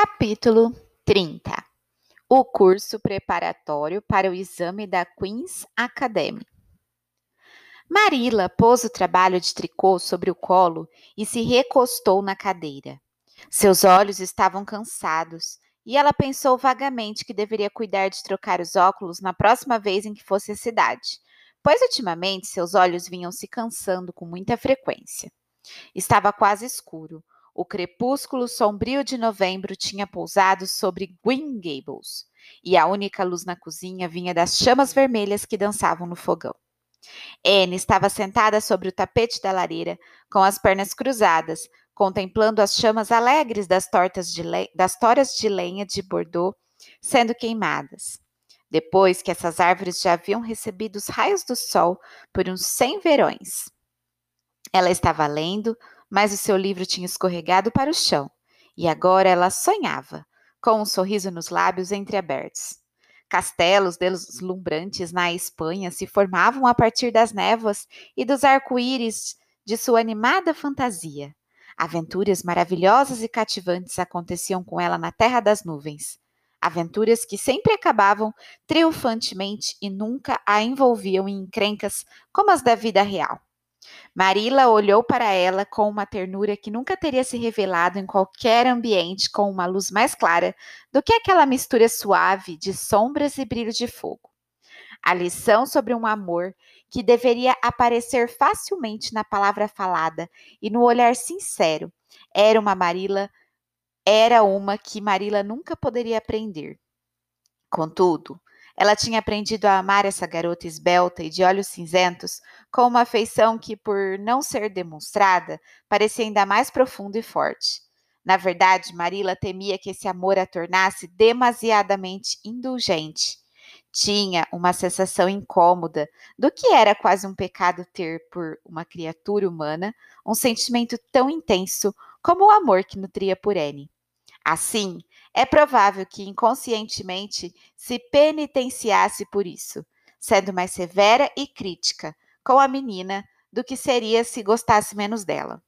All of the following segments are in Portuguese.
Capítulo 30 O curso preparatório para o exame da Queen's Academy. Marilla pôs o trabalho de tricô sobre o colo e se recostou na cadeira. Seus olhos estavam cansados e ela pensou vagamente que deveria cuidar de trocar os óculos na próxima vez em que fosse à cidade, pois ultimamente seus olhos vinham se cansando com muita frequência. Estava quase escuro. O crepúsculo sombrio de novembro tinha pousado sobre Green Gables, e a única luz na cozinha vinha das chamas vermelhas que dançavam no fogão. Anne estava sentada sobre o tapete da lareira, com as pernas cruzadas, contemplando as chamas alegres das, tortas de das toras de lenha de Bordeaux sendo queimadas. Depois que essas árvores já haviam recebido os raios do sol por uns cem verões. Ela estava lendo, mas o seu livro tinha escorregado para o chão, e agora ela sonhava, com um sorriso nos lábios entreabertos. Castelos deslumbrantes na Espanha se formavam a partir das névoas e dos arco-íris de sua animada fantasia. Aventuras maravilhosas e cativantes aconteciam com ela na terra das nuvens. Aventuras que sempre acabavam triunfantemente e nunca a envolviam em encrencas como as da vida real. Marila olhou para ela com uma ternura que nunca teria se revelado em qualquer ambiente com uma luz mais clara do que aquela mistura suave de sombras e brilho de fogo. A lição sobre um amor que deveria aparecer facilmente na palavra falada e no olhar sincero era uma Marila era uma que Marila nunca poderia aprender. Contudo, ela tinha aprendido a amar essa garota esbelta e de olhos cinzentos com uma afeição que, por não ser demonstrada, parecia ainda mais profunda e forte. Na verdade, Marila temia que esse amor a tornasse demasiadamente indulgente. Tinha uma sensação incômoda do que era quase um pecado ter por uma criatura humana um sentimento tão intenso como o amor que nutria por Anne. Assim, é provável que inconscientemente se penitenciasse por isso, sendo mais severa e crítica com a menina do que seria se gostasse menos dela.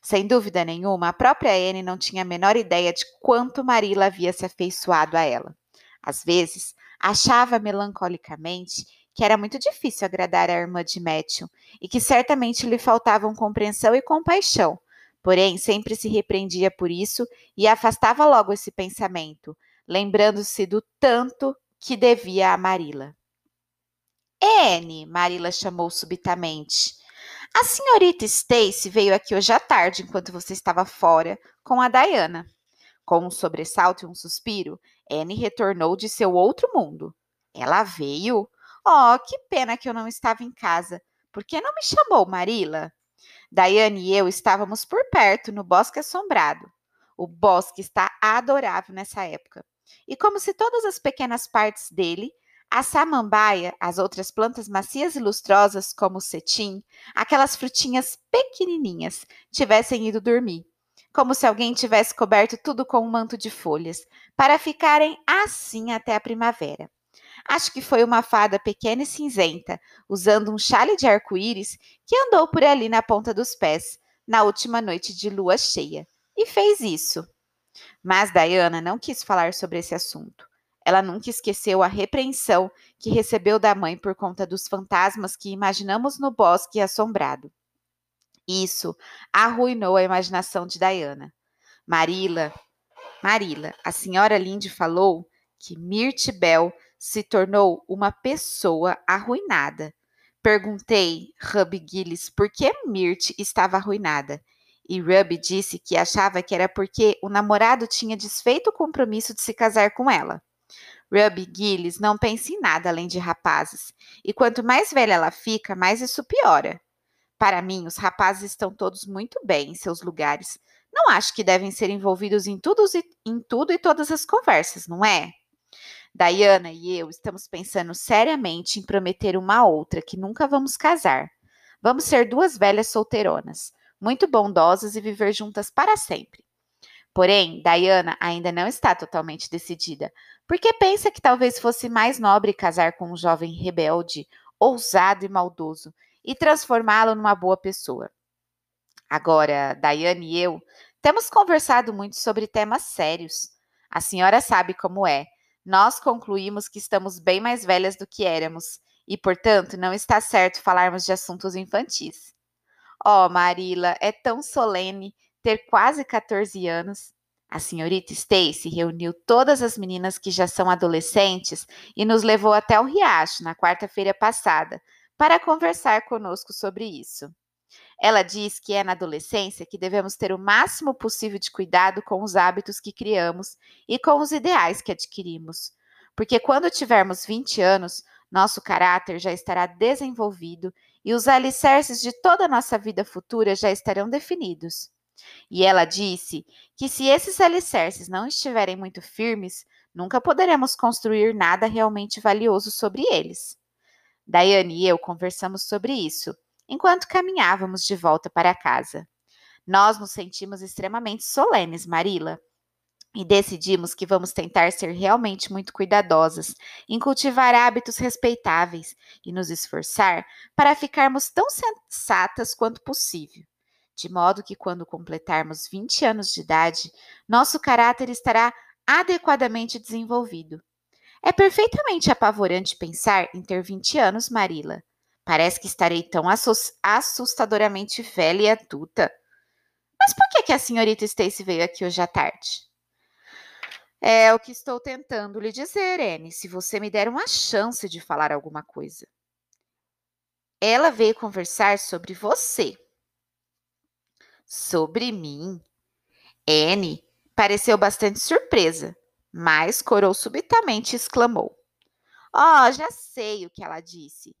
Sem dúvida nenhuma, a própria Anne não tinha a menor ideia de quanto Marilla havia se afeiçoado a ela. Às vezes, achava melancolicamente que era muito difícil agradar a irmã de Matthew e que certamente lhe faltavam compreensão e compaixão, Porém, sempre se repreendia por isso e afastava logo esse pensamento, lembrando-se do tanto que devia a Marila. Anne, Marila chamou subitamente. A senhorita Stacy veio aqui hoje à tarde, enquanto você estava fora, com a Diana. Com um sobressalto e um suspiro, Anne retornou de seu outro mundo. Ela veio? Oh, que pena que eu não estava em casa. Por que não me chamou, Marila? Daiane e eu estávamos por perto, no bosque assombrado. O bosque está adorável nessa época. E como se todas as pequenas partes dele, a samambaia, as outras plantas macias e lustrosas, como o cetim, aquelas frutinhas pequenininhas, tivessem ido dormir. Como se alguém tivesse coberto tudo com um manto de folhas, para ficarem assim até a primavera. Acho que foi uma fada pequena e cinzenta, usando um chale de arco-íris, que andou por ali na ponta dos pés, na última noite de lua cheia, e fez isso. Mas Diana não quis falar sobre esse assunto. Ela nunca esqueceu a repreensão que recebeu da mãe por conta dos fantasmas que imaginamos no bosque assombrado. Isso arruinou a imaginação de Diana. Marila, Marila, a senhora Linde falou que Mirtibel se tornou uma pessoa arruinada. Perguntei Ruby Gillis por que Mirt estava arruinada. E Ruby disse que achava que era porque o namorado tinha desfeito o compromisso de se casar com ela. Ruby Gillis não pensa em nada além de rapazes, e quanto mais velha ela fica, mais isso piora. Para mim, os rapazes estão todos muito bem em seus lugares. Não acho que devem ser envolvidos em em tudo e todas as conversas, não é? Diana e eu estamos pensando seriamente em prometer uma outra que nunca vamos casar. Vamos ser duas velhas solteironas, muito bondosas e viver juntas para sempre. Porém, Diana ainda não está totalmente decidida, porque pensa que talvez fosse mais nobre casar com um jovem rebelde, ousado e maldoso, e transformá-lo numa boa pessoa. Agora, Diana e eu temos conversado muito sobre temas sérios. A senhora sabe como é. Nós concluímos que estamos bem mais velhas do que éramos e, portanto, não está certo falarmos de assuntos infantis. Oh, Marila, é tão solene ter quase 14 anos. A senhorita Stacy reuniu todas as meninas que já são adolescentes e nos levou até o riacho na quarta-feira passada para conversar conosco sobre isso. Ela diz que é na adolescência que devemos ter o máximo possível de cuidado com os hábitos que criamos e com os ideais que adquirimos, porque quando tivermos 20 anos, nosso caráter já estará desenvolvido e os alicerces de toda a nossa vida futura já estarão definidos. E ela disse que se esses alicerces não estiverem muito firmes, nunca poderemos construir nada realmente valioso sobre eles. Daiane e eu conversamos sobre isso enquanto caminhávamos de volta para casa. Nós nos sentimos extremamente solenes, Marila, e decidimos que vamos tentar ser realmente muito cuidadosas em cultivar hábitos respeitáveis e nos esforçar para ficarmos tão sensatas quanto possível, de modo que quando completarmos 20 anos de idade, nosso caráter estará adequadamente desenvolvido. É perfeitamente apavorante pensar em ter 20 anos, Marila. Parece que estarei tão assustadoramente velha e adulta. Mas por que, que a senhorita Stacy veio aqui hoje à tarde? É o que estou tentando lhe dizer, Anne, se você me der uma chance de falar alguma coisa. Ela veio conversar sobre você. Sobre mim? Anne pareceu bastante surpresa, mas corou subitamente e exclamou: Oh, já sei o que ela disse.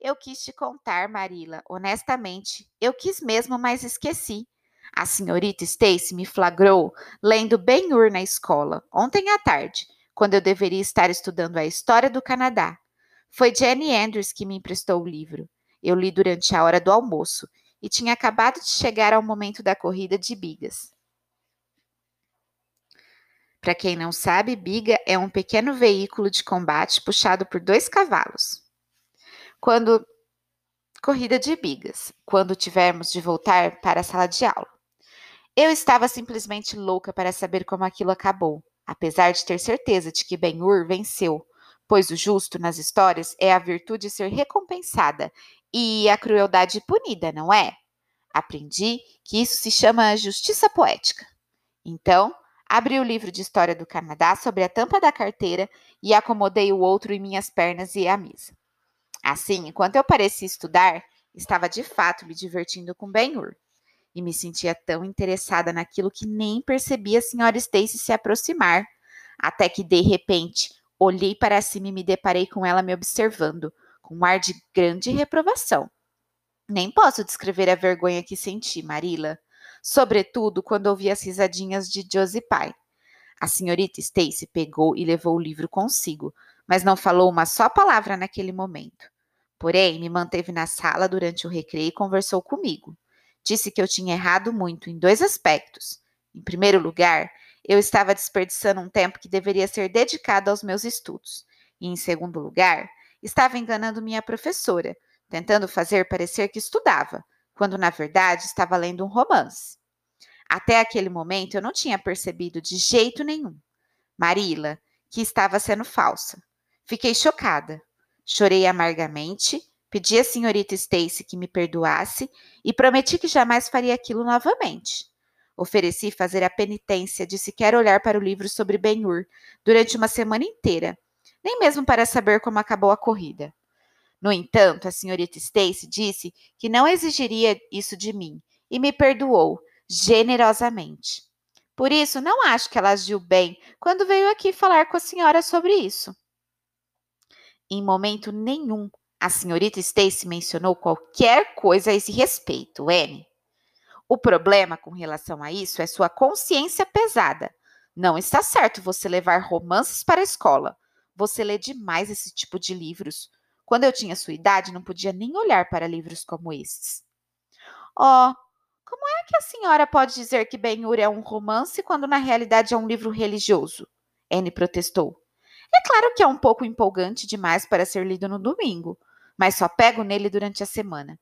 Eu quis te contar, Marila, honestamente. Eu quis mesmo, mas esqueci. A senhorita Stacy me flagrou lendo Ben-Hur na escola, ontem à tarde, quando eu deveria estar estudando a história do Canadá. Foi Jenny Andrews que me emprestou o livro. Eu li durante a hora do almoço e tinha acabado de chegar ao momento da corrida de bigas. Para quem não sabe, biga é um pequeno veículo de combate puxado por dois cavalos. Quando corrida de bigas, quando tivermos de voltar para a sala de aula. Eu estava simplesmente louca para saber como aquilo acabou, apesar de ter certeza de que Ben-Hur venceu, pois o justo nas histórias é a virtude ser recompensada e a crueldade punida, não é? Aprendi que isso se chama justiça poética. Então, abri o livro de história do Canadá sobre a tampa da carteira e acomodei o outro em minhas pernas e à mesa. Assim, enquanto eu parecia estudar, estava de fato me divertindo com Ben-Hur e me sentia tão interessada naquilo que nem percebi a senhora Stacy se aproximar, até que de repente olhei para cima e me deparei com ela me observando, com um ar de grande reprovação. Nem posso descrever a vergonha que senti, Marila, sobretudo quando ouvi as risadinhas de Josie Pye. A senhorita Stacy pegou e levou o livro consigo, mas não falou uma só palavra naquele momento. Porém, me manteve na sala durante o recreio e conversou comigo. Disse que eu tinha errado muito em dois aspectos. Em primeiro lugar, eu estava desperdiçando um tempo que deveria ser dedicado aos meus estudos. E em segundo lugar, estava enganando minha professora, tentando fazer parecer que estudava, quando na verdade estava lendo um romance. Até aquele momento eu não tinha percebido de jeito nenhum. Marila, que estava sendo falsa. Fiquei chocada. Chorei amargamente Pedi à senhorita Stacy que me perdoasse e prometi que jamais faria aquilo novamente. Ofereci fazer a penitência de sequer olhar para o livro sobre Ben-Hur durante uma semana inteira, nem mesmo para saber como acabou a corrida. No entanto, a senhorita Stacy disse que não exigiria isso de mim e me perdoou generosamente. Por isso, não acho que ela agiu bem quando veio aqui falar com a senhora sobre isso. Em momento nenhum a senhorita Stacy mencionou qualquer coisa a esse respeito, Anne. O problema com relação a isso é sua consciência pesada. Não está certo você levar romances para a escola. Você lê demais esse tipo de livros. Quando eu tinha sua idade, não podia nem olhar para livros como estes. Oh, como é que a senhora pode dizer que Ben-Hur é um romance quando na realidade é um livro religioso? Anne protestou. É claro que é um pouco empolgante demais para ser lido no domingo, mas só pego nele durante a semana.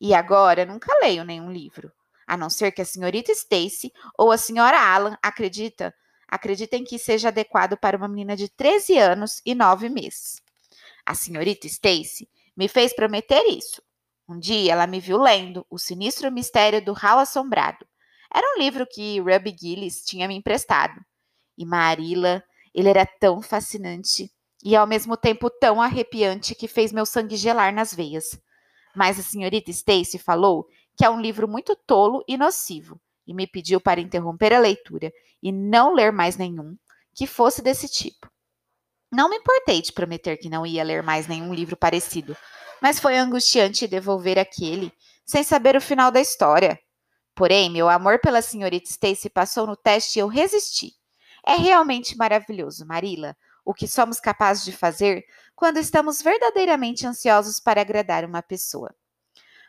E agora nunca leio nenhum livro, a não ser que a senhorita Stacy ou a senhora Alan acredita, acreditem que seja adequado para uma menina de 13 anos e 9 meses. A senhorita Stacy me fez prometer isso. Um dia ela me viu lendo O Sinistro Mistério do Hall Assombrado. Era um livro que Ruby Gillis tinha me emprestado. E Marilla, ele era tão fascinante e ao mesmo tempo tão arrepiante que fez meu sangue gelar nas veias. Mas a senhorita Stacy falou que é um livro muito tolo e nocivo e me pediu para interromper a leitura e não ler mais nenhum que fosse desse tipo. Não me importei de prometer que não ia ler mais nenhum livro parecido, mas foi angustiante devolver aquele sem saber o final da história. Porém, meu amor pela senhorita Stacy passou no teste e eu resisti. É realmente maravilhoso, Marila, o que somos capazes de fazer quando estamos verdadeiramente ansiosos para agradar uma pessoa.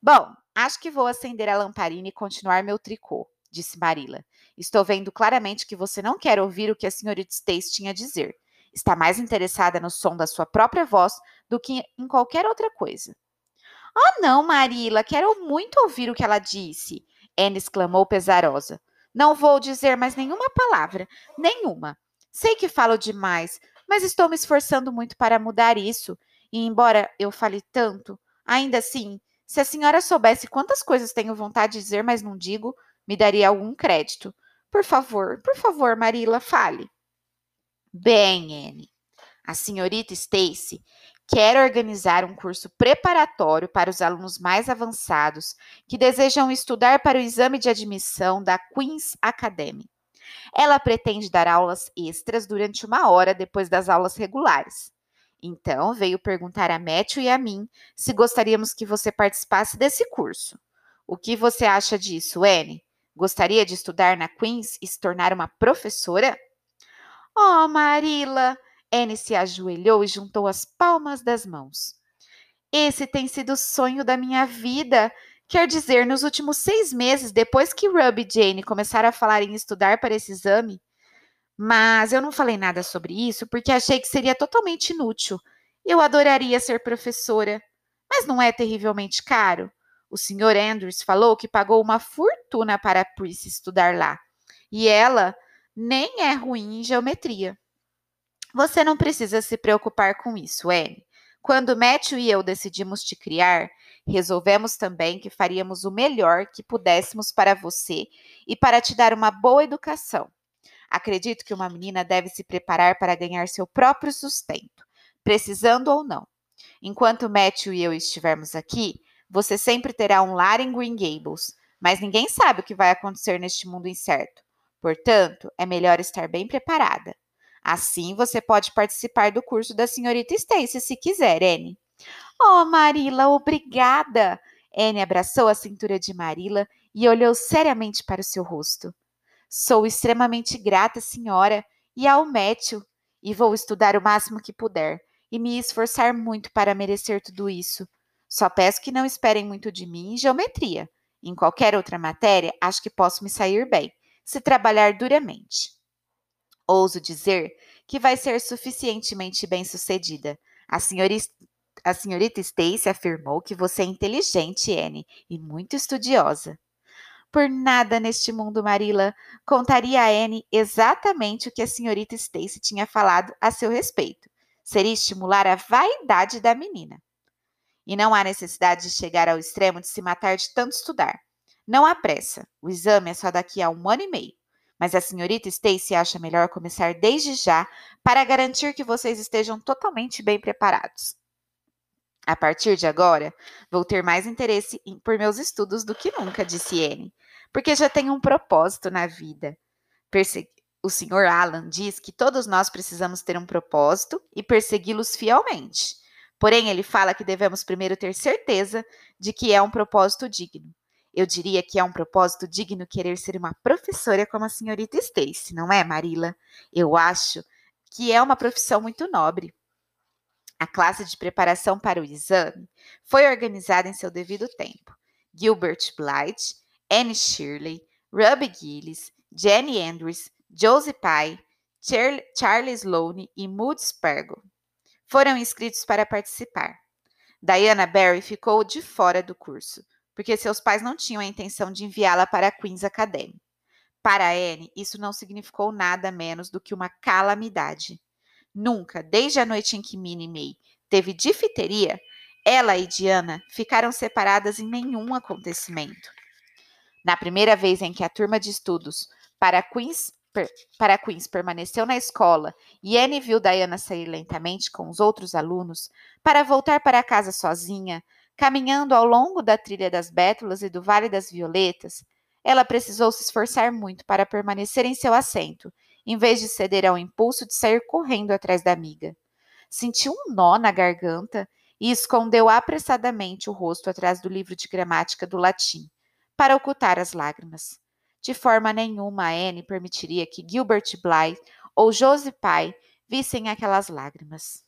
Bom, acho que vou acender a lamparina e continuar meu tricô disse Marilla. Estou vendo claramente que você não quer ouvir o que a senhorita Stace tinha a dizer. Está mais interessada no som da sua própria voz do que em qualquer outra coisa. Oh, não, Marilla, quero muito ouvir o que ela disse, Anne exclamou pesarosa. Não vou dizer mais nenhuma palavra, nenhuma. Sei que falo demais, mas estou me esforçando muito para mudar isso. E embora eu fale tanto, ainda assim, se a senhora soubesse quantas coisas tenho vontade de dizer, mas não digo, me daria algum crédito. Por favor, por favor, Marila, fale. Bem, Anne, a senhorita Stacy quer organizar um curso preparatório para os alunos mais avançados que desejam estudar para o exame de admissão da Queen's Academy. Ela pretende dar aulas extras durante uma hora depois das aulas regulares. Então, veio perguntar a Matthew e a mim se gostaríamos que você participasse desse curso. O que você acha disso, Anne? Gostaria de estudar na Queen's e se tornar uma professora? Oh, Marila! Anne se ajoelhou e juntou as palmas das mãos. Esse tem sido o sonho da minha vida. Quer dizer, nos últimos seis meses, depois que Ruby e Jane começaram a falar em estudar para esse exame. Mas eu não falei nada sobre isso porque achei que seria totalmente inútil. Eu adoraria ser professora. Mas não é terrivelmente caro? O Sr. Andrews falou que pagou uma fortuna para a Prissy estudar lá. E ela nem é ruim em geometria. Você não precisa se preocupar com isso, Anne. Quando Matthew e eu decidimos te criar, resolvemos também que faríamos o melhor que pudéssemos para você e para te dar uma boa educação. Acredito que uma menina deve se preparar para ganhar seu próprio sustento, precisando ou não. Enquanto Matthew e eu estivermos aqui, você sempre terá um lar em Green Gables, mas ninguém sabe o que vai acontecer neste mundo incerto. Portanto, é melhor estar bem preparada. Assim, você pode participar do curso da senhorita Stacy se quiser, Anne. Oh, Marila, obrigada! Anne abraçou a cintura de Marila e olhou seriamente para o seu rosto. Sou extremamente grata, senhora, e ao Matthew, e vou estudar o máximo que puder e me esforçar muito para merecer tudo isso. Só peço que não esperem muito de mim em geometria. Em qualquer outra matéria, acho que posso me sair bem, se trabalhar duramente. Ouso dizer que vai ser suficientemente bem sucedida. A senhorita, a senhorita Stacy afirmou que você é inteligente, Anne, e muito estudiosa. Por nada neste mundo, Marilla, contaria a Anne exatamente o que a senhorita Stacy tinha falado a seu respeito. Seria estimular a vaidade da menina. E não há necessidade de chegar ao extremo de se matar de tanto estudar. Não há pressa. O exame é só daqui a um ano e meio. Mas a senhorita Stacy acha melhor começar desde já para garantir que vocês estejam totalmente bem preparados. A partir de agora, vou ter mais interesse em, por meus estudos do que nunca, disse Anne, porque já tenho um propósito na vida. Persegui o Sr. Alan diz que todos nós precisamos ter um propósito e persegui-los fielmente. Porém, ele fala que devemos primeiro ter certeza de que é um propósito digno. Eu diria que é um propósito digno querer ser uma professora como a senhorita Stacy, não é, Marila? Eu acho que é uma profissão muito nobre. A classe de preparação para o exame foi organizada em seu devido tempo. Gilbert Blythe, Anne Shirley, Ruby Gillis, Jenny Andrews, Josie Pye, Charles Sloane e Moody Spargo foram inscritos para participar. Diana Barry ficou de fora do curso, porque seus pais não tinham a intenção de enviá-la para a Queen's Academy. Para Anne, isso não significou nada menos do que uma calamidade. Nunca, desde a noite em que Minnie May teve difteria, ela e Diana ficaram separadas em nenhum acontecimento. Na primeira vez em que a turma de estudos para Queens, per, para Queens permaneceu na escola e Anne viu Diana sair lentamente com os outros alunos para voltar para casa sozinha, caminhando ao longo da trilha das Bétulas e do Vale das Violetas, ela precisou se esforçar muito para permanecer em seu assento, em vez de ceder ao impulso de sair correndo atrás da amiga. Sentiu um nó na garganta e escondeu apressadamente o rosto atrás do livro de gramática do latim, para ocultar as lágrimas. De forma nenhuma Anne permitiria que Gilbert Blythe ou Josie Pye vissem aquelas lágrimas.